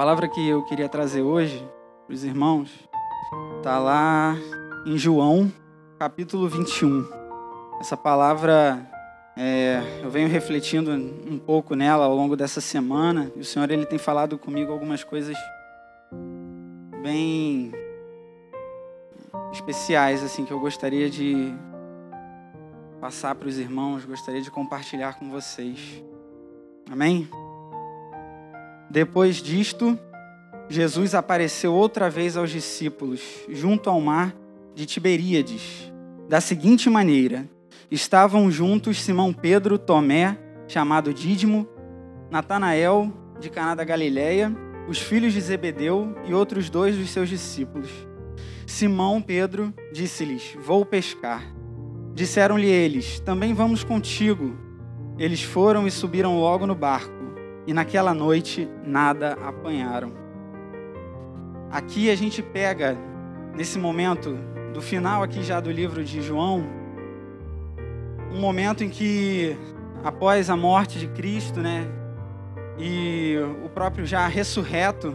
palavra que eu queria trazer hoje para os irmãos está lá em João, capítulo 21. Essa palavra é, eu venho refletindo um pouco nela ao longo dessa semana e o Senhor ele tem falado comigo algumas coisas bem especiais assim que eu gostaria de passar para os irmãos, gostaria de compartilhar com vocês. Amém? Depois disto, Jesus apareceu outra vez aos discípulos, junto ao mar de Tiberíades, da seguinte maneira: estavam juntos Simão Pedro, Tomé, chamado Dídimo, Natanael, de Caná da Galileia, os filhos de Zebedeu e outros dois dos seus discípulos. Simão Pedro disse-lhes: Vou pescar. Disseram-lhe eles: Também vamos contigo. Eles foram e subiram logo no barco e naquela noite nada apanharam. Aqui a gente pega, nesse momento, do final aqui já do livro de João, um momento em que, após a morte de Cristo, né, e o próprio já ressurreto,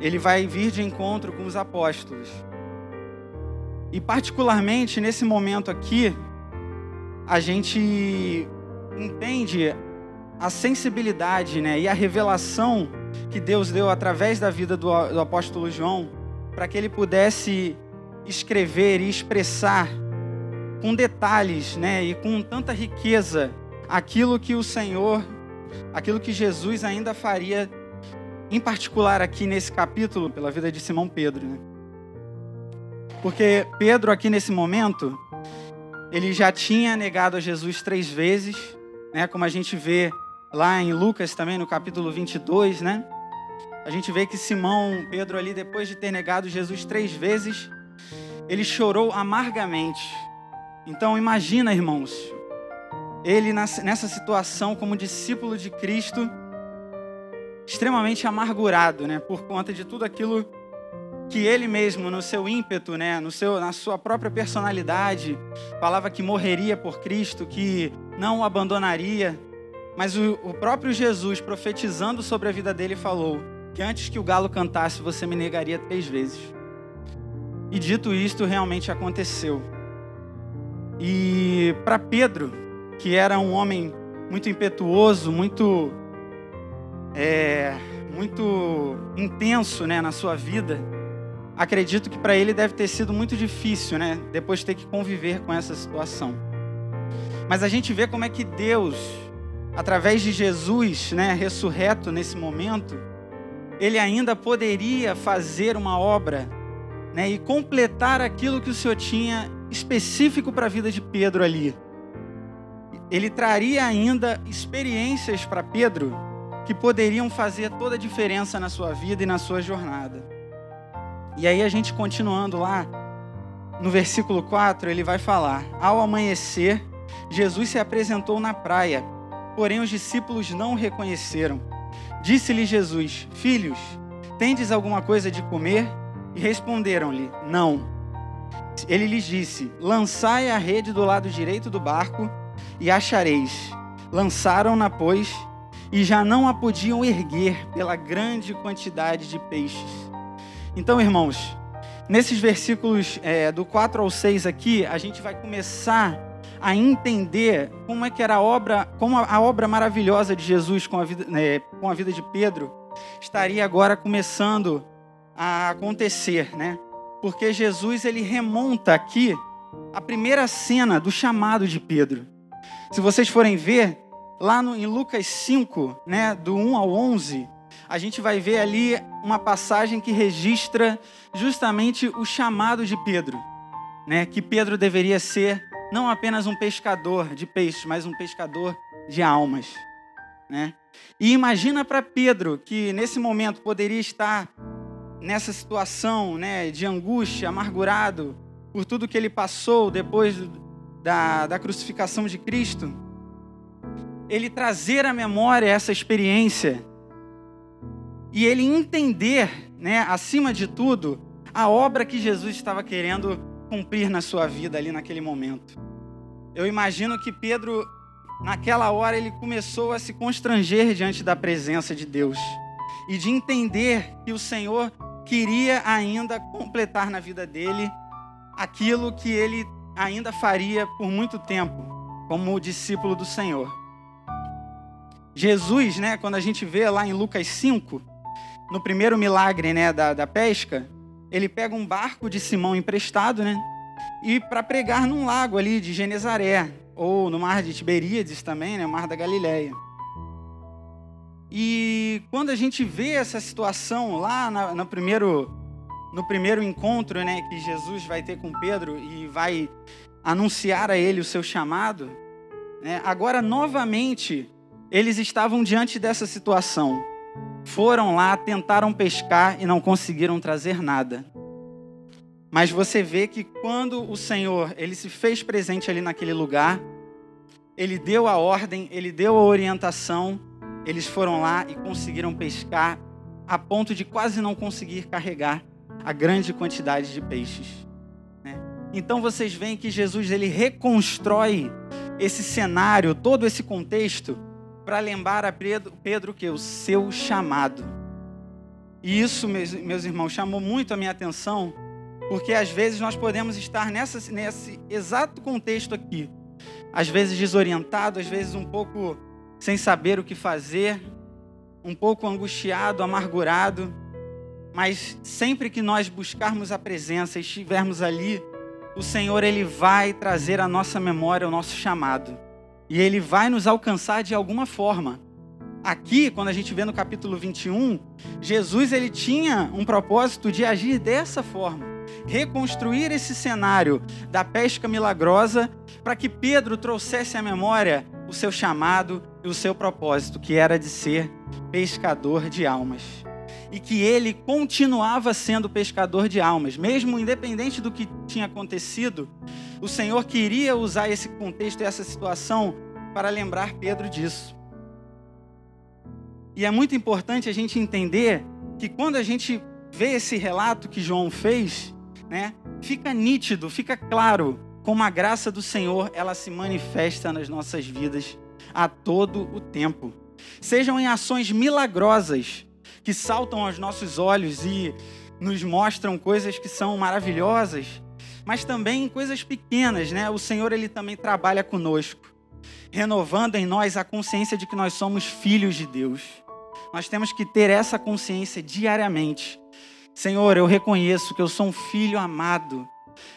ele vai vir de encontro com os apóstolos. E particularmente nesse momento aqui, a gente entende a sensibilidade né, e a revelação que Deus deu através da vida do, do apóstolo João para que ele pudesse escrever e expressar com detalhes né, e com tanta riqueza aquilo que o Senhor, aquilo que Jesus ainda faria, em particular aqui nesse capítulo, pela vida de Simão Pedro. Né? Porque Pedro, aqui nesse momento, ele já tinha negado a Jesus três vezes, né, como a gente vê lá em Lucas também, no capítulo 22, né? A gente vê que Simão, Pedro ali, depois de ter negado Jesus três vezes, ele chorou amargamente. Então imagina, irmãos, ele nessa situação como discípulo de Cristo, extremamente amargurado, né, por conta de tudo aquilo que ele mesmo, no seu ímpeto, né, no seu, na sua própria personalidade, falava que morreria por Cristo, que não o abandonaria. Mas o, o próprio Jesus, profetizando sobre a vida dele, falou que antes que o galo cantasse, você me negaria três vezes. E dito isto, realmente aconteceu. E para Pedro, que era um homem muito impetuoso, muito é, muito intenso, né, na sua vida, acredito que para ele deve ter sido muito difícil, né, depois de ter que conviver com essa situação. Mas a gente vê como é que Deus através de Jesus, né, ressurreto nesse momento, ele ainda poderia fazer uma obra, né, e completar aquilo que o Senhor tinha específico para a vida de Pedro ali. Ele traria ainda experiências para Pedro que poderiam fazer toda a diferença na sua vida e na sua jornada. E aí a gente continuando lá, no versículo 4, ele vai falar: Ao amanhecer, Jesus se apresentou na praia Porém, os discípulos não o reconheceram. Disse-lhe Jesus: Filhos, tendes alguma coisa de comer? E responderam-lhe: Não. Ele lhes disse: Lançai a rede do lado direito do barco e achareis. Lançaram-na, pois, e já não a podiam erguer pela grande quantidade de peixes. Então, irmãos, nesses versículos é, do 4 ao 6 aqui, a gente vai começar a entender como é que era a obra, como a obra maravilhosa de Jesus com a vida, né, com a vida de Pedro estaria agora começando a acontecer, né? Porque Jesus ele remonta aqui a primeira cena do chamado de Pedro. Se vocês forem ver lá no, em Lucas 5, né, do 1 ao 11, a gente vai ver ali uma passagem que registra justamente o chamado de Pedro, né? Que Pedro deveria ser não apenas um pescador de peixes, mas um pescador de almas. Né? E imagina para Pedro, que nesse momento poderia estar nessa situação né, de angústia, amargurado por tudo que ele passou depois da, da crucificação de Cristo, ele trazer à memória essa experiência e ele entender, né, acima de tudo, a obra que Jesus estava querendo cumprir na sua vida ali naquele momento. Eu imagino que Pedro, naquela hora, ele começou a se constranger diante da presença de Deus. e de entender que o Senhor queria ainda completar na vida dele aquilo que ele ainda faria por muito tempo, como discípulo do Senhor. Jesus, né, quando a gente vê lá em Lucas 5, no primeiro milagre né, da, da pesca, ele pega um barco de Simão emprestado, né? E para pregar num lago ali de Genezaré, ou no mar de Tiberíades também, né, o mar da Galileia. E quando a gente vê essa situação lá na, no, primeiro, no primeiro encontro né, que Jesus vai ter com Pedro e vai anunciar a ele o seu chamado, né, agora novamente eles estavam diante dessa situação. Foram lá, tentaram pescar e não conseguiram trazer nada. Mas você vê que quando o Senhor, ele se fez presente ali naquele lugar, ele deu a ordem, ele deu a orientação, eles foram lá e conseguiram pescar a ponto de quase não conseguir carregar a grande quantidade de peixes. Né? Então vocês veem que Jesus ele reconstrói esse cenário, todo esse contexto, para lembrar a Pedro, Pedro que o seu chamado. E isso, meus, meus irmãos, chamou muito a minha atenção, porque às vezes nós podemos estar nessa, nesse exato contexto aqui, às vezes desorientado, às vezes um pouco sem saber o que fazer, um pouco angustiado, amargurado, mas sempre que nós buscarmos a presença e estivermos ali, o Senhor ele vai trazer à nossa memória o nosso chamado. E ele vai nos alcançar de alguma forma. Aqui, quando a gente vê no capítulo 21, Jesus ele tinha um propósito de agir dessa forma, reconstruir esse cenário da pesca milagrosa para que Pedro trouxesse à memória o seu chamado e o seu propósito, que era de ser pescador de almas. E que ele continuava sendo pescador de almas, mesmo independente do que tinha acontecido, o Senhor queria usar esse contexto e essa situação para lembrar Pedro disso. E é muito importante a gente entender que quando a gente vê esse relato que João fez, né, fica nítido, fica claro como a graça do Senhor ela se manifesta nas nossas vidas a todo o tempo. Sejam em ações milagrosas que saltam aos nossos olhos e nos mostram coisas que são maravilhosas, mas também em coisas pequenas, né? O Senhor ele também trabalha conosco, renovando em nós a consciência de que nós somos filhos de Deus. Nós temos que ter essa consciência diariamente. Senhor, eu reconheço que eu sou um filho amado.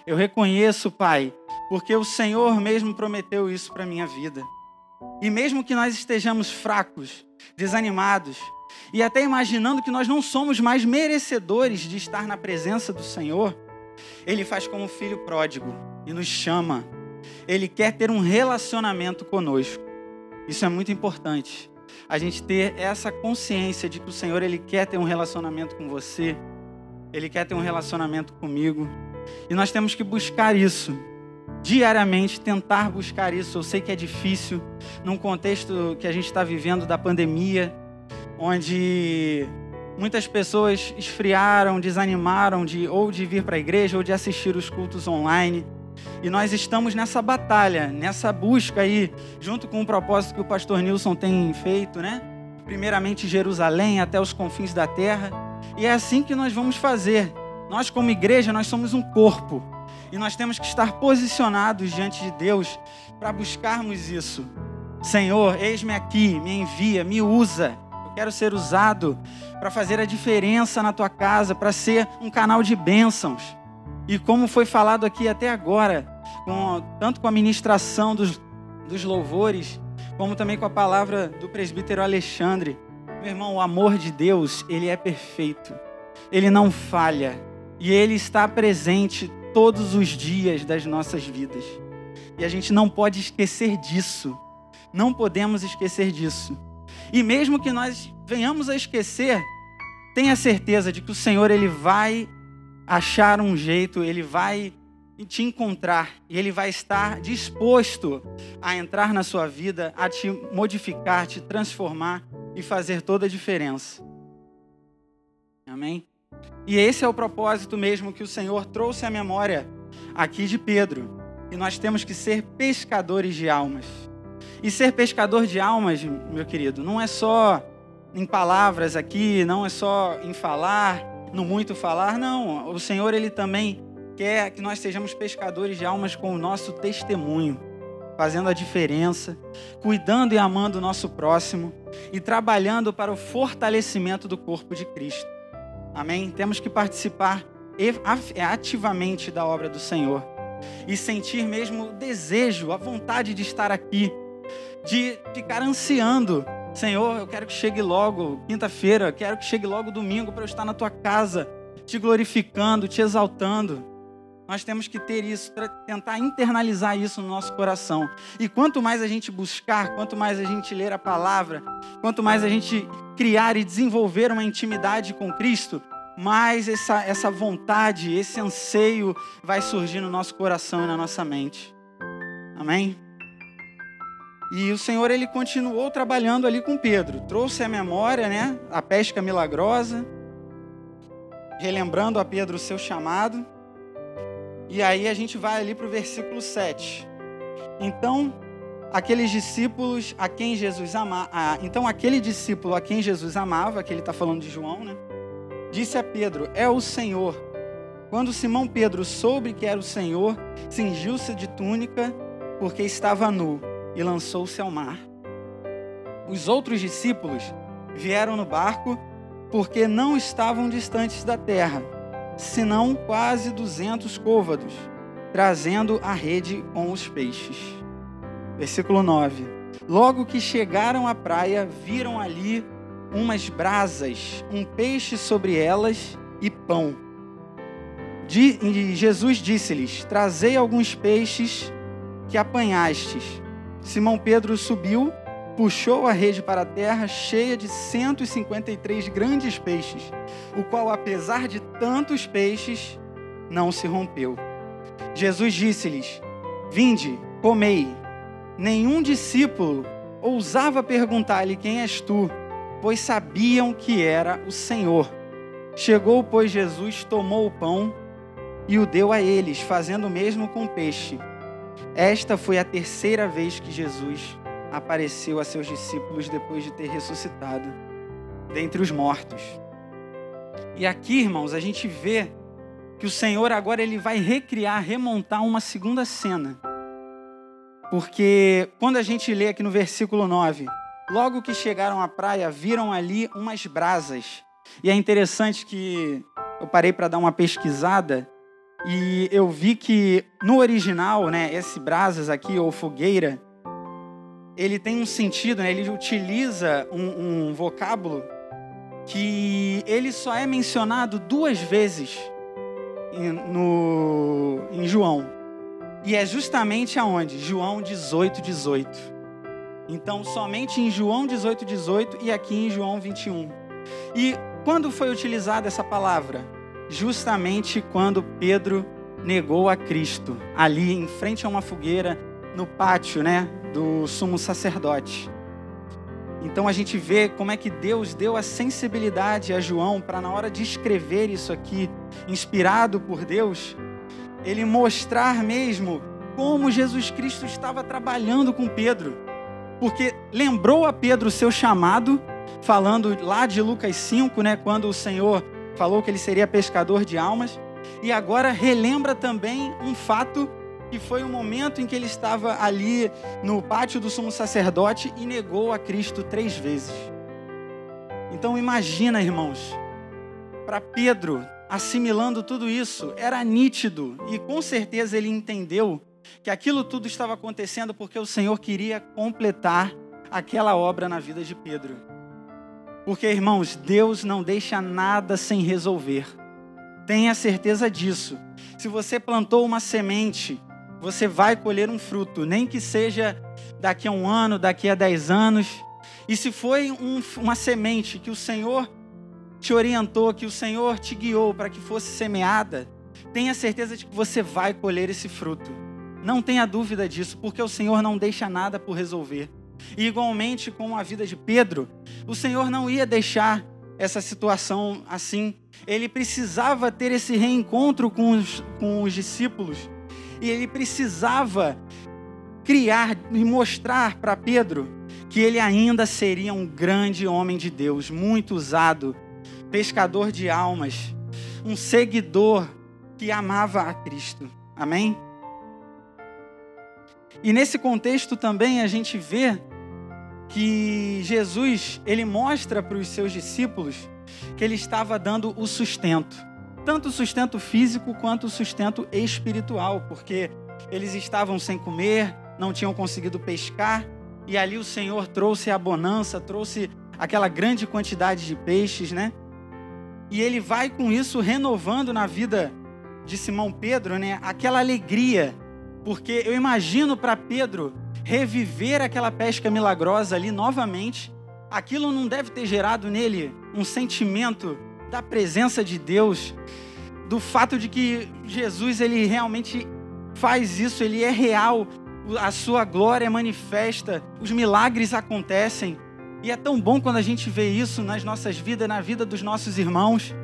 Eu reconheço, Pai, porque o Senhor mesmo prometeu isso para minha vida. E mesmo que nós estejamos fracos, desanimados, e até imaginando que nós não somos mais merecedores de estar na presença do Senhor, ele faz como filho pródigo e nos chama. Ele quer ter um relacionamento conosco. Isso é muito importante. A gente ter essa consciência de que o Senhor ele quer ter um relacionamento com você. Ele quer ter um relacionamento comigo. E nós temos que buscar isso. Diariamente tentar buscar isso. Eu sei que é difícil num contexto que a gente está vivendo da pandemia, onde Muitas pessoas esfriaram, desanimaram de ou de vir para a igreja ou de assistir os cultos online. E nós estamos nessa batalha, nessa busca aí, junto com o propósito que o pastor Nilson tem feito, né? Primeiramente Jerusalém até os confins da terra. E é assim que nós vamos fazer. Nós como igreja, nós somos um corpo. E nós temos que estar posicionados diante de Deus para buscarmos isso. Senhor, eis-me aqui, me envia, me usa quero ser usado para fazer a diferença na tua casa, para ser um canal de bênçãos. E como foi falado aqui até agora, com, tanto com a ministração dos, dos louvores, como também com a palavra do presbítero Alexandre. Meu irmão, o amor de Deus, ele é perfeito. Ele não falha. E ele está presente todos os dias das nossas vidas. E a gente não pode esquecer disso. Não podemos esquecer disso. E mesmo que nós venhamos a esquecer, tenha certeza de que o Senhor ele vai achar um jeito, ele vai te encontrar e ele vai estar disposto a entrar na sua vida, a te modificar, te transformar e fazer toda a diferença. Amém? E esse é o propósito mesmo que o Senhor trouxe à memória aqui de Pedro. E nós temos que ser pescadores de almas. E ser pescador de almas, meu querido, não é só em palavras aqui, não é só em falar, no muito falar, não. O Senhor, Ele também quer que nós sejamos pescadores de almas com o nosso testemunho, fazendo a diferença, cuidando e amando o nosso próximo e trabalhando para o fortalecimento do corpo de Cristo. Amém? Temos que participar ativamente da obra do Senhor e sentir mesmo o desejo, a vontade de estar aqui, de ficar ansiando Senhor, eu quero que chegue logo quinta-feira, quero que chegue logo domingo para eu estar na tua casa, te glorificando, te exaltando. Nós temos que ter isso, tentar internalizar isso no nosso coração. E quanto mais a gente buscar, quanto mais a gente ler a palavra, quanto mais a gente criar e desenvolver uma intimidade com Cristo, mais essa, essa vontade, esse anseio vai surgir no nosso coração e na nossa mente. Amém? E o Senhor ele continuou trabalhando ali com Pedro, trouxe à memória, né, a pesca milagrosa, relembrando a Pedro o seu chamado. E aí a gente vai ali para o versículo 7. Então, aqueles discípulos a quem Jesus amava, ah, então aquele discípulo a quem Jesus amava, que ele está falando de João, né, disse a Pedro: É o Senhor. Quando Simão Pedro soube que era o Senhor, cingiu-se de túnica, porque estava nu e lançou-se ao mar. Os outros discípulos vieram no barco porque não estavam distantes da terra, senão quase duzentos côvados, trazendo a rede com os peixes. Versículo 9. Logo que chegaram à praia, viram ali umas brasas, um peixe sobre elas e pão. De, Jesus disse-lhes: Trazei alguns peixes que apanhastes. Simão Pedro subiu, puxou a rede para a terra, cheia de 153 grandes peixes, o qual, apesar de tantos peixes, não se rompeu. Jesus disse-lhes: Vinde, comei. Nenhum discípulo ousava perguntar-lhe: Quem és tu? Pois sabiam que era o Senhor. Chegou, pois, Jesus, tomou o pão e o deu a eles, fazendo o mesmo com o peixe. Esta foi a terceira vez que Jesus apareceu a seus discípulos depois de ter ressuscitado dentre os mortos. E aqui, irmãos, a gente vê que o Senhor agora ele vai recriar, remontar uma segunda cena. Porque quando a gente lê aqui no versículo 9, logo que chegaram à praia, viram ali umas brasas. E é interessante que eu parei para dar uma pesquisada e eu vi que no original, né, esse brasas aqui, ou fogueira, ele tem um sentido, né, ele utiliza um, um vocábulo que ele só é mencionado duas vezes em, no, em João. E é justamente aonde? João 18, 18. Então, somente em João 18, 18 e aqui em João 21. E quando foi utilizada essa palavra? Justamente quando Pedro negou a Cristo, ali em frente a uma fogueira, no pátio, né, do sumo sacerdote. Então a gente vê como é que Deus deu a sensibilidade a João para na hora de escrever isso aqui, inspirado por Deus, ele mostrar mesmo como Jesus Cristo estava trabalhando com Pedro. Porque lembrou a Pedro o seu chamado, falando lá de Lucas 5, né, quando o Senhor falou que ele seria pescador de almas, e agora relembra também um fato que foi o momento em que ele estava ali no pátio do sumo sacerdote e negou a Cristo três vezes. Então imagina, irmãos, para Pedro, assimilando tudo isso, era nítido e com certeza ele entendeu que aquilo tudo estava acontecendo porque o Senhor queria completar aquela obra na vida de Pedro. Porque, irmãos, Deus não deixa nada sem resolver. Tenha certeza disso. Se você plantou uma semente, você vai colher um fruto, nem que seja daqui a um ano, daqui a dez anos. E se foi um, uma semente que o Senhor te orientou, que o Senhor te guiou para que fosse semeada, tenha certeza de que você vai colher esse fruto. Não tenha dúvida disso, porque o Senhor não deixa nada por resolver. E igualmente com a vida de Pedro, o Senhor não ia deixar essa situação assim. Ele precisava ter esse reencontro com os, com os discípulos. E ele precisava criar e mostrar para Pedro que ele ainda seria um grande homem de Deus, muito usado, pescador de almas, um seguidor que amava a Cristo. Amém? E nesse contexto também a gente vê que Jesus, ele mostra para os seus discípulos que ele estava dando o sustento, tanto o sustento físico quanto o sustento espiritual, porque eles estavam sem comer, não tinham conseguido pescar, e ali o Senhor trouxe a bonança, trouxe aquela grande quantidade de peixes, né? E ele vai com isso renovando na vida de Simão Pedro, né, aquela alegria, porque eu imagino para Pedro reviver aquela pesca milagrosa ali novamente, aquilo não deve ter gerado nele um sentimento da presença de Deus, do fato de que Jesus ele realmente faz isso, ele é real, a sua glória é manifesta, os milagres acontecem. E é tão bom quando a gente vê isso nas nossas vidas, na vida dos nossos irmãos.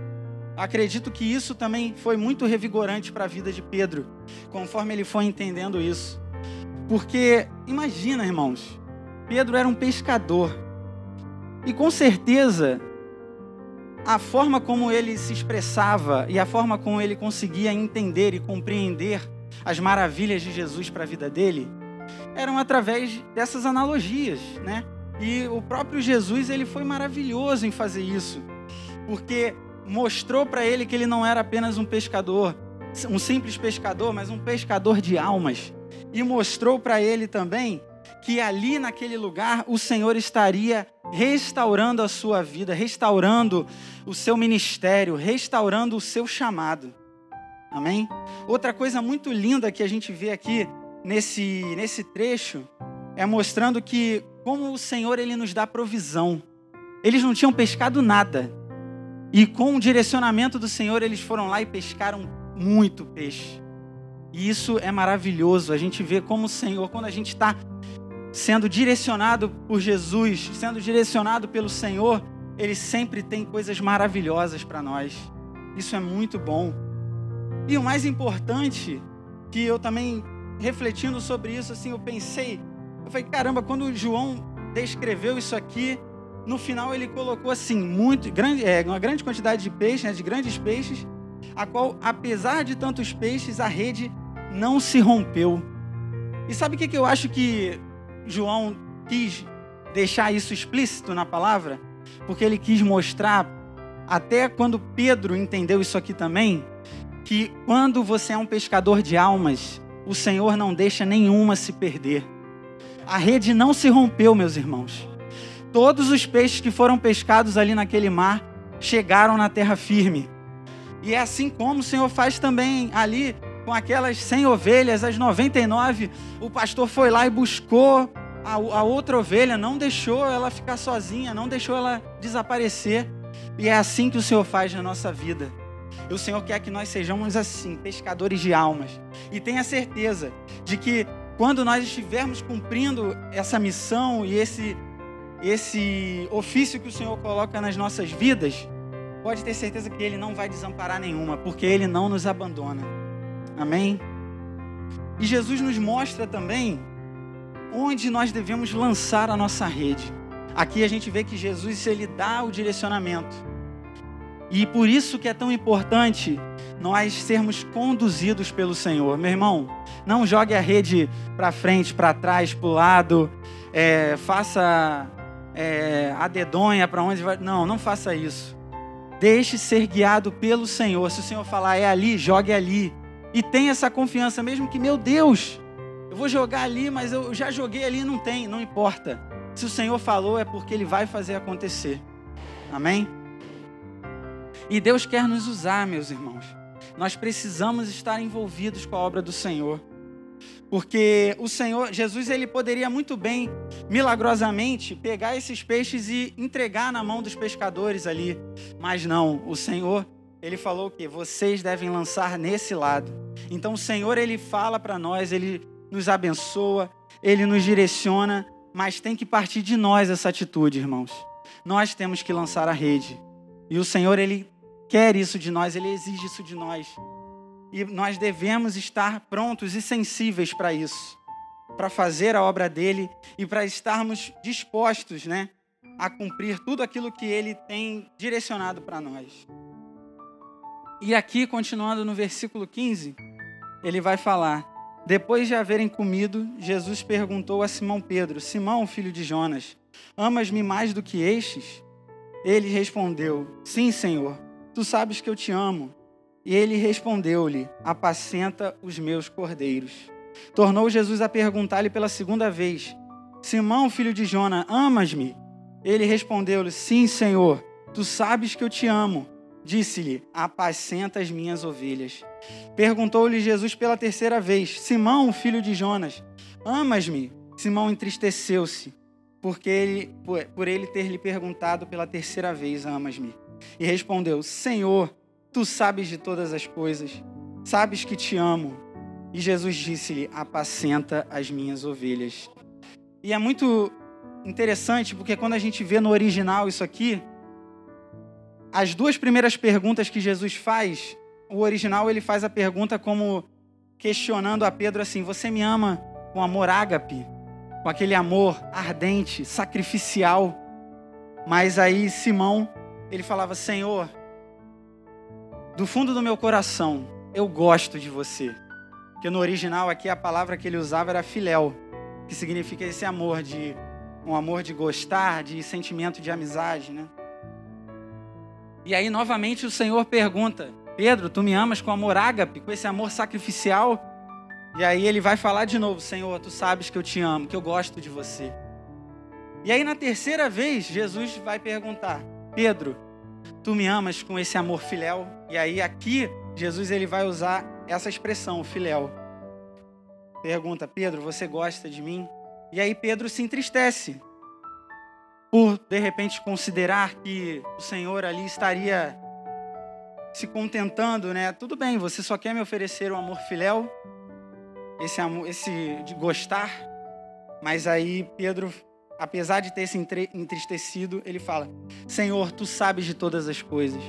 Acredito que isso também foi muito revigorante para a vida de Pedro, conforme ele foi entendendo isso. Porque imagina, irmãos, Pedro era um pescador. E com certeza, a forma como ele se expressava e a forma como ele conseguia entender e compreender as maravilhas de Jesus para a vida dele eram através dessas analogias, né? E o próprio Jesus, ele foi maravilhoso em fazer isso, porque mostrou para ele que ele não era apenas um pescador, um simples pescador, mas um pescador de almas. E mostrou para ele também que ali naquele lugar o Senhor estaria restaurando a sua vida, restaurando o seu ministério, restaurando o seu chamado. Amém? Outra coisa muito linda que a gente vê aqui nesse, nesse trecho é mostrando que como o Senhor ele nos dá provisão. Eles não tinham pescado nada, e com o direcionamento do Senhor, eles foram lá e pescaram muito peixe. E isso é maravilhoso. A gente vê como o Senhor, quando a gente está sendo direcionado por Jesus, sendo direcionado pelo Senhor, Ele sempre tem coisas maravilhosas para nós. Isso é muito bom. E o mais importante, que eu também refletindo sobre isso, assim, eu pensei, eu falei, caramba, quando João descreveu isso aqui, no final ele colocou assim, muito grande, é, uma grande quantidade de peixes, né, de grandes peixes, a qual, apesar de tantos peixes, a rede não se rompeu. E sabe o que, eu acho que João quis deixar isso explícito na palavra? Porque ele quis mostrar, até quando Pedro entendeu isso aqui também, que quando você é um pescador de almas, o Senhor não deixa nenhuma se perder. A rede não se rompeu, meus irmãos todos os peixes que foram pescados ali naquele mar chegaram na terra firme. E é assim como o Senhor faz também ali com aquelas 100 ovelhas, as 99, o pastor foi lá e buscou a, a, outra ovelha, não deixou ela ficar sozinha, não deixou ela desaparecer. E é assim que o Senhor faz na nossa vida. E o Senhor quer que nós sejamos assim, pescadores de almas. E tenha certeza de que quando nós estivermos cumprindo essa missão e esse esse ofício que o Senhor coloca nas nossas vidas, pode ter certeza que Ele não vai desamparar nenhuma, porque Ele não nos abandona. Amém? E Jesus nos mostra também onde nós devemos lançar a nossa rede. Aqui a gente vê que Jesus ele dá o direcionamento. E por isso que é tão importante nós sermos conduzidos pelo Senhor. Meu irmão, não jogue a rede para frente, para trás, para o lado. É, faça é, a dedonha para onde vai. Não, não faça isso. Deixe ser guiado pelo Senhor. Se o Senhor falar é ali, jogue ali. E tenha essa confiança, mesmo que, meu Deus, eu vou jogar ali, mas eu já joguei ali, não tem, não importa. Se o Senhor falou, é porque Ele vai fazer acontecer. Amém? E Deus quer nos usar, meus irmãos. Nós precisamos estar envolvidos com a obra do Senhor. Porque o Senhor, Jesus, ele poderia muito bem, milagrosamente, pegar esses peixes e entregar na mão dos pescadores ali. Mas não, o Senhor, ele falou que vocês devem lançar nesse lado. Então o Senhor, ele fala para nós, ele nos abençoa, ele nos direciona, mas tem que partir de nós essa atitude, irmãos. Nós temos que lançar a rede. E o Senhor, ele quer isso de nós, ele exige isso de nós. E nós devemos estar prontos e sensíveis para isso. para fazer a obra dele e para estarmos dispostos, né, a cumprir tudo aquilo que ele tem direcionado para nós. E aqui, continuando no versículo 15, ele vai falar: Depois de haverem comido, Jesus perguntou a Simão Pedro: Simão, filho de Jonas, amas-me mais do que estes? Ele respondeu: Sim, Senhor, tu sabes que eu te amo. E ele respondeu-lhe: Apacenta os meus cordeiros. Tornou Jesus a perguntar-lhe pela segunda vez: Simão, filho de Jona, amas-me? Ele respondeu-lhe: Sim, Senhor, tu sabes que eu te amo. Disse-lhe: Apacenta as minhas ovelhas. Perguntou-lhe Jesus pela terceira vez: Simão, filho de Jonas, amas-me? Simão entristeceu-se, porque ele, por ele ter lhe perguntado pela terceira vez: Amas-me? E respondeu: Senhor, tu sabes de todas as coisas, sabes que te amo. E Jesus disse-lhe: Apacenta as minhas ovelhas. E é muito interessante porque quando a gente vê no original isso aqui, as duas primeiras perguntas que Jesus faz, o original ele faz a pergunta como questionando a Pedro assim: Você me ama com amor ágape, com aquele amor ardente, sacrificial? Mas aí Simão, ele falava: Senhor, do fundo do meu coração, eu gosto de você. Porque no original aqui a palavra que ele usava era filéu, que significa esse amor de um amor de gostar, de sentimento de amizade, né? E aí novamente o Senhor pergunta: Pedro, tu me amas com amor ágape, com esse amor sacrificial? E aí ele vai falar de novo: Senhor, tu sabes que eu te amo, que eu gosto de você. E aí na terceira vez Jesus vai perguntar: Pedro, tu me amas com esse amor filéu? E aí aqui Jesus ele vai usar essa expressão, filéu. Pergunta, Pedro, você gosta de mim? E aí Pedro se entristece por de repente considerar que o Senhor ali estaria se contentando, né? Tudo bem, você só quer me oferecer o amor filéu, esse amor, esse de gostar, mas aí Pedro, apesar de ter se entristecido, ele fala: Senhor, tu sabes de todas as coisas.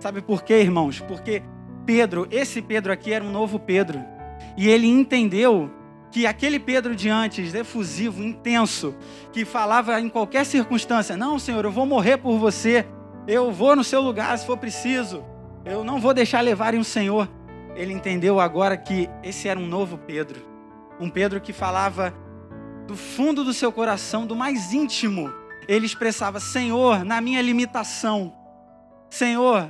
Sabe por quê, irmãos? Porque Pedro, esse Pedro aqui era um novo Pedro. E ele entendeu que aquele Pedro de antes, efusivo, intenso, que falava em qualquer circunstância: Não, Senhor, eu vou morrer por você, eu vou no seu lugar se for preciso, eu não vou deixar levarem o Senhor. Ele entendeu agora que esse era um novo Pedro, um Pedro que falava do fundo do seu coração, do mais íntimo. Ele expressava: Senhor, na minha limitação, Senhor,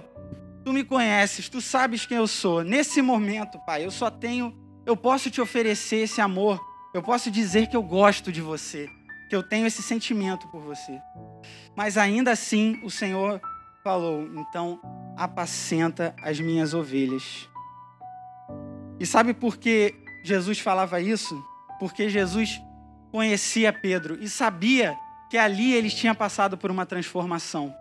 Tu me conheces, tu sabes quem eu sou. Nesse momento, Pai, eu só tenho, eu posso te oferecer esse amor. Eu posso dizer que eu gosto de você, que eu tenho esse sentimento por você. Mas ainda assim, o Senhor falou: então apacenta as minhas ovelhas. E sabe por que Jesus falava isso? Porque Jesus conhecia Pedro e sabia que ali eles tinham passado por uma transformação.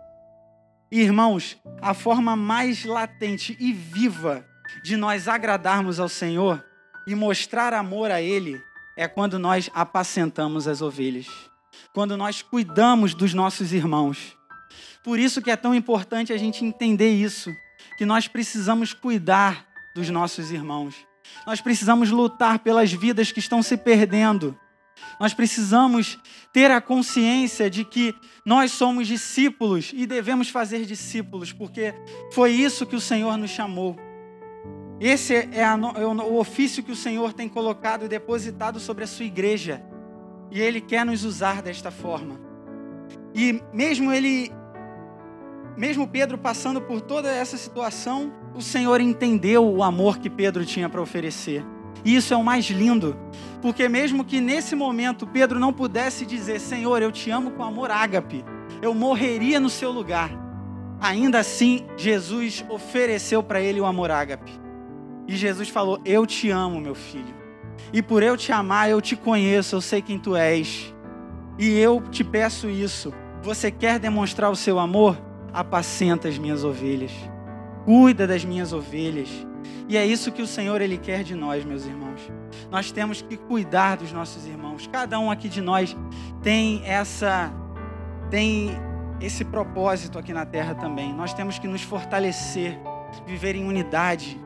Irmãos, a forma mais latente e viva de nós agradarmos ao Senhor e mostrar amor a Ele é quando nós apacentamos as ovelhas, quando nós cuidamos dos nossos irmãos. Por isso que é tão importante a gente entender isso, que nós precisamos cuidar dos nossos irmãos. Nós precisamos lutar pelas vidas que estão se perdendo. Nós precisamos ter a consciência de que nós somos discípulos e devemos fazer discípulos, porque foi isso que o Senhor nos chamou. Esse é, a, é o ofício que o Senhor tem colocado e depositado sobre a sua igreja. E Ele quer nos usar desta forma. E mesmo Ele, mesmo Pedro passando por toda essa situação, o Senhor entendeu o amor que Pedro tinha para oferecer. E isso é o mais lindo, porque mesmo que nesse momento Pedro não pudesse dizer, Senhor, eu te amo com amor ágape, eu morreria no seu lugar. Ainda assim, Jesus ofereceu para ele o amor ágape. E Jesus falou: Eu te amo, meu filho. E por eu te amar, eu te conheço, eu sei quem tu és. E eu te peço isso. Você quer demonstrar o seu amor? Apacenta as minhas ovelhas. Cuida das minhas ovelhas. E é isso que o Senhor ele quer de nós, meus irmãos. Nós temos que cuidar dos nossos irmãos. Cada um aqui de nós tem essa tem esse propósito aqui na terra também. Nós temos que nos fortalecer, viver em unidade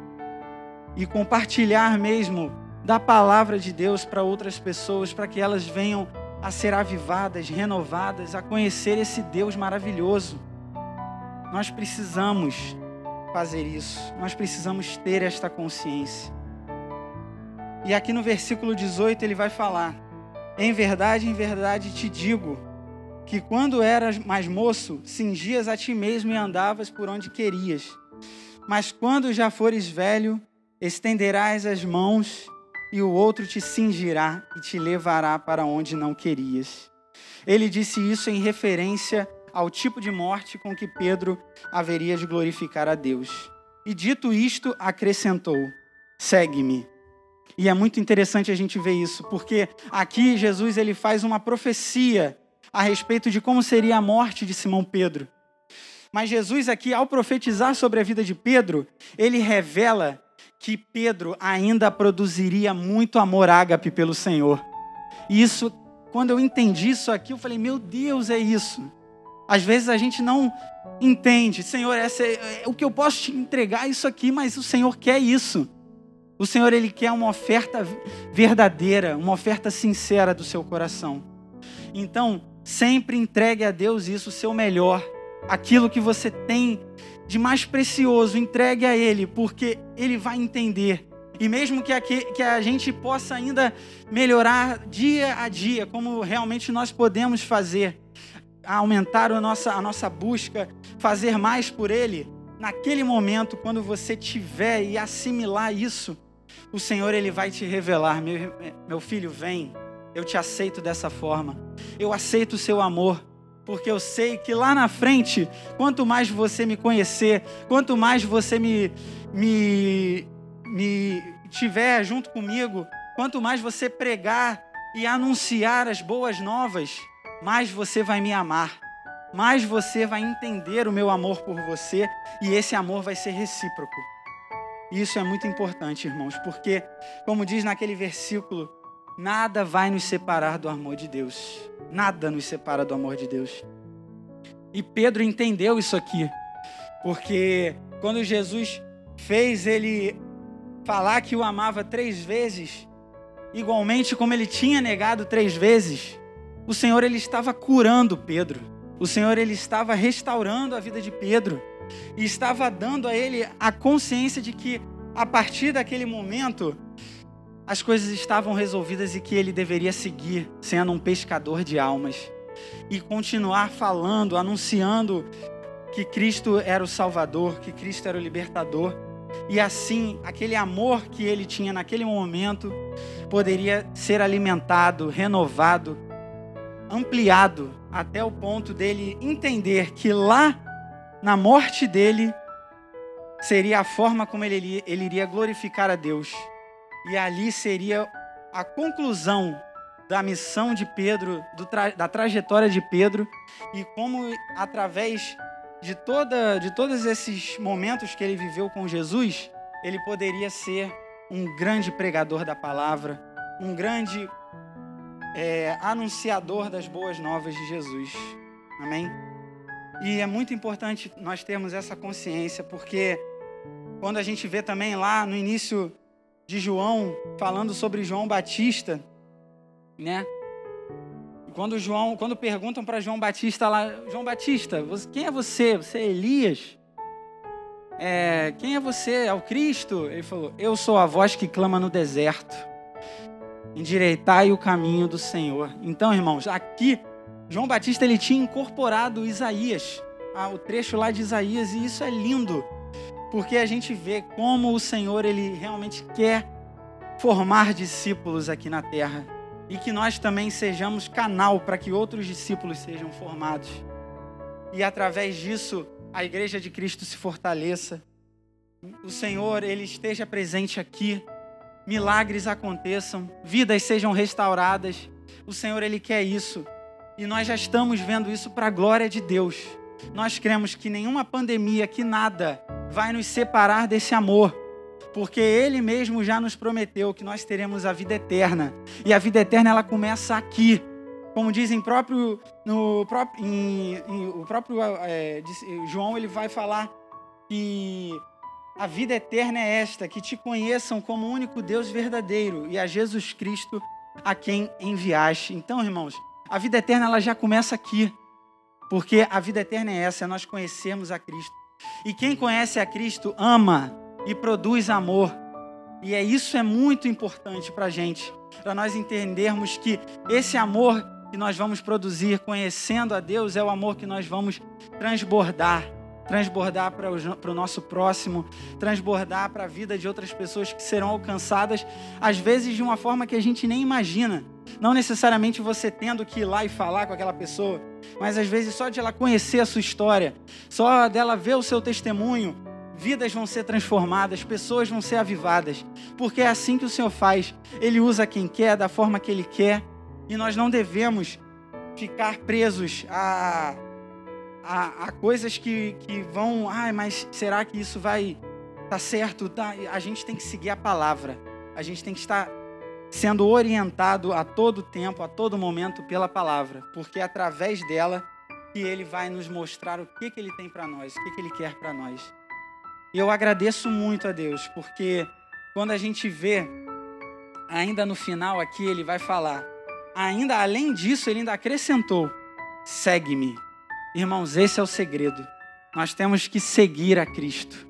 e compartilhar mesmo da palavra de Deus para outras pessoas, para que elas venham a ser avivadas, renovadas, a conhecer esse Deus maravilhoso. Nós precisamos fazer isso, nós precisamos ter esta consciência. E aqui no versículo 18 ele vai falar: Em verdade, em verdade te digo, que quando eras mais moço, cingias a ti mesmo e andavas por onde querias. Mas quando já fores velho, estenderás as mãos e o outro te cingirá e te levará para onde não querias. Ele disse isso em referência ao tipo de morte com que Pedro haveria de glorificar a Deus. E dito isto, acrescentou: Segue-me. E é muito interessante a gente ver isso, porque aqui Jesus ele faz uma profecia a respeito de como seria a morte de Simão Pedro. Mas Jesus aqui, ao profetizar sobre a vida de Pedro, ele revela que Pedro ainda produziria muito amor ágape pelo Senhor. E isso, quando eu entendi isso aqui, eu falei: "Meu Deus, é isso". Às vezes a gente não entende, Senhor, essa é, é o que eu posso te entregar isso aqui, mas o Senhor quer isso. O Senhor ele quer uma oferta verdadeira, uma oferta sincera do seu coração. Então, sempre entregue a Deus isso, o seu melhor, aquilo que você tem de mais precioso, entregue a Ele, porque Ele vai entender. E mesmo que a, que a gente possa ainda melhorar dia a dia, como realmente nós podemos fazer, aumentar a nossa, a nossa busca, fazer mais por Ele, naquele momento, quando você tiver e assimilar isso, o Senhor ele vai te revelar: meu, meu filho, vem, eu te aceito dessa forma, eu aceito o seu amor, porque eu sei que lá na frente, quanto mais você me conhecer, quanto mais você me, me, me tiver junto comigo, quanto mais você pregar e anunciar as boas novas, mais você vai me amar, mais você vai entender o meu amor por você e esse amor vai ser recíproco. Isso é muito importante, irmãos, porque, como diz naquele versículo, nada vai nos separar do amor de Deus. Nada nos separa do amor de Deus. E Pedro entendeu isso aqui, porque quando Jesus fez ele falar que o amava três vezes, igualmente como ele tinha negado três vezes, o Senhor ele estava curando Pedro. O Senhor ele estava restaurando a vida de Pedro e estava dando a ele a consciência de que a partir daquele momento as coisas estavam resolvidas e que ele deveria seguir sendo um pescador de almas e continuar falando, anunciando que Cristo era o Salvador, que Cristo era o libertador. E assim, aquele amor que ele tinha naquele momento poderia ser alimentado, renovado, ampliado até o ponto dele entender que lá na morte dele seria a forma como ele, ele iria glorificar a Deus e ali seria a conclusão da missão de Pedro, tra da trajetória de Pedro e como através de toda de todos esses momentos que ele viveu com Jesus, ele poderia ser um grande pregador da palavra, um grande é, anunciador das boas novas de Jesus. Amém? E é muito importante nós termos essa consciência, porque quando a gente vê também lá no início de João, falando sobre João Batista, né? Quando João, quando perguntam para João Batista lá, João Batista, quem é você? Você é Elias? É, quem é você? É o Cristo? Ele falou: Eu sou a voz que clama no deserto. Endireitai o caminho do Senhor. Então, irmãos, aqui João Batista ele tinha incorporado Isaías, o trecho lá de Isaías, e isso é lindo porque a gente vê como o Senhor ele realmente quer formar discípulos aqui na terra e que nós também sejamos canal para que outros discípulos sejam formados. E através disso a igreja de Cristo se fortaleça. O Senhor ele esteja presente aqui, milagres aconteçam, vidas sejam restauradas. O Senhor ele quer isso. E nós já estamos vendo isso para a glória de Deus. Nós cremos que nenhuma pandemia, que nada vai nos separar desse amor, porque Ele mesmo já nos prometeu que nós teremos a vida eterna. E a vida eterna ela começa aqui, como dizem próprio no próprio em, em, o próprio é, João ele vai falar que a vida eterna é esta: que te conheçam como o único Deus verdadeiro e a Jesus Cristo a quem enviaste. Então, irmãos, a vida eterna ela já começa aqui. Porque a vida eterna é essa, é nós conhecermos a Cristo. E quem conhece a Cristo ama e produz amor. E é isso é muito importante para a gente, para nós entendermos que esse amor que nós vamos produzir conhecendo a Deus é o amor que nós vamos transbordar transbordar para o nosso próximo, transbordar para a vida de outras pessoas que serão alcançadas, às vezes de uma forma que a gente nem imagina. Não necessariamente você tendo que ir lá e falar com aquela pessoa, mas às vezes só de ela conhecer a sua história, só dela ver o seu testemunho, vidas vão ser transformadas, pessoas vão ser avivadas, porque é assim que o Senhor faz. Ele usa quem quer, da forma que Ele quer, e nós não devemos ficar presos a a, a coisas que, que vão, ai, mas será que isso vai tá certo? Tá? A gente tem que seguir a palavra. A gente tem que estar sendo orientado a todo tempo, a todo momento pela palavra, porque é através dela que ele vai nos mostrar o que, que ele tem para nós, o que, que ele quer para nós. E eu agradeço muito a Deus, porque quando a gente vê, ainda no final aqui, ele vai falar, ainda além disso, ele ainda acrescentou: segue-me. Irmãos, esse é o segredo. Nós temos que seguir a Cristo.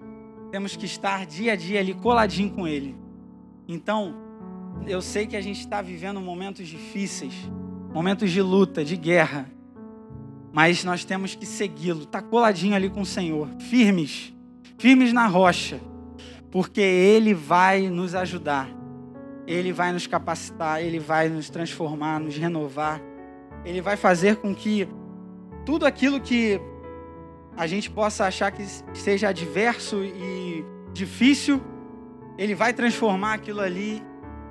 Temos que estar dia a dia ali coladinho com Ele. Então, eu sei que a gente está vivendo momentos difíceis, momentos de luta, de guerra. Mas nós temos que segui-lo, tá coladinho ali com o Senhor, firmes, firmes na rocha, porque Ele vai nos ajudar, Ele vai nos capacitar, Ele vai nos transformar, nos renovar, Ele vai fazer com que tudo aquilo que a gente possa achar que seja adverso e difícil, ele vai transformar aquilo ali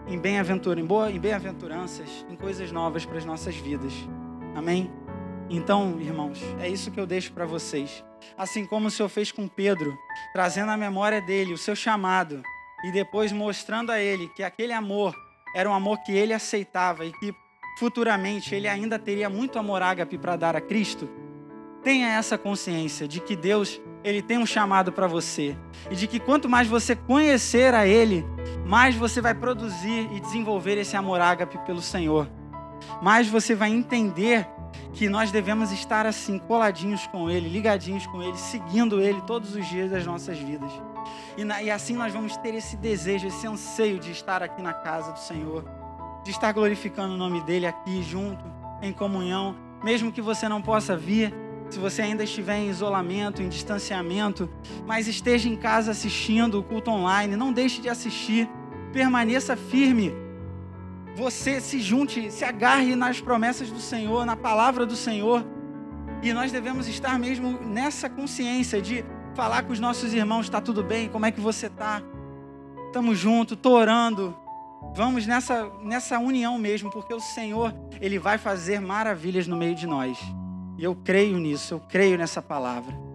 em bem-aventura, em boa, em bem-aventuranças, em coisas novas para as nossas vidas. Amém? Então, irmãos, é isso que eu deixo para vocês. Assim como o Senhor fez com Pedro, trazendo à memória dele o seu chamado e depois mostrando a ele que aquele amor era um amor que ele aceitava e que futuramente ele ainda teria muito amor ágape para dar a Cristo, tenha essa consciência de que Deus ele tem um chamado para você e de que quanto mais você conhecer a Ele, mais você vai produzir e desenvolver esse amor ágape pelo Senhor. Mais você vai entender que nós devemos estar assim, coladinhos com Ele, ligadinhos com Ele, seguindo Ele todos os dias das nossas vidas. E, na, e assim nós vamos ter esse desejo, esse anseio de estar aqui na casa do Senhor de estar glorificando o nome dele aqui junto, em comunhão, mesmo que você não possa vir, se você ainda estiver em isolamento, em distanciamento, mas esteja em casa assistindo o culto online, não deixe de assistir, permaneça firme. Você se junte, se agarre nas promessas do Senhor, na palavra do Senhor. E nós devemos estar mesmo nessa consciência de falar com os nossos irmãos: está tudo bem? Como é que você está? Estamos juntos, estou orando, Vamos nessa, nessa união mesmo, porque o Senhor, Ele vai fazer maravilhas no meio de nós. E eu creio nisso, eu creio nessa palavra.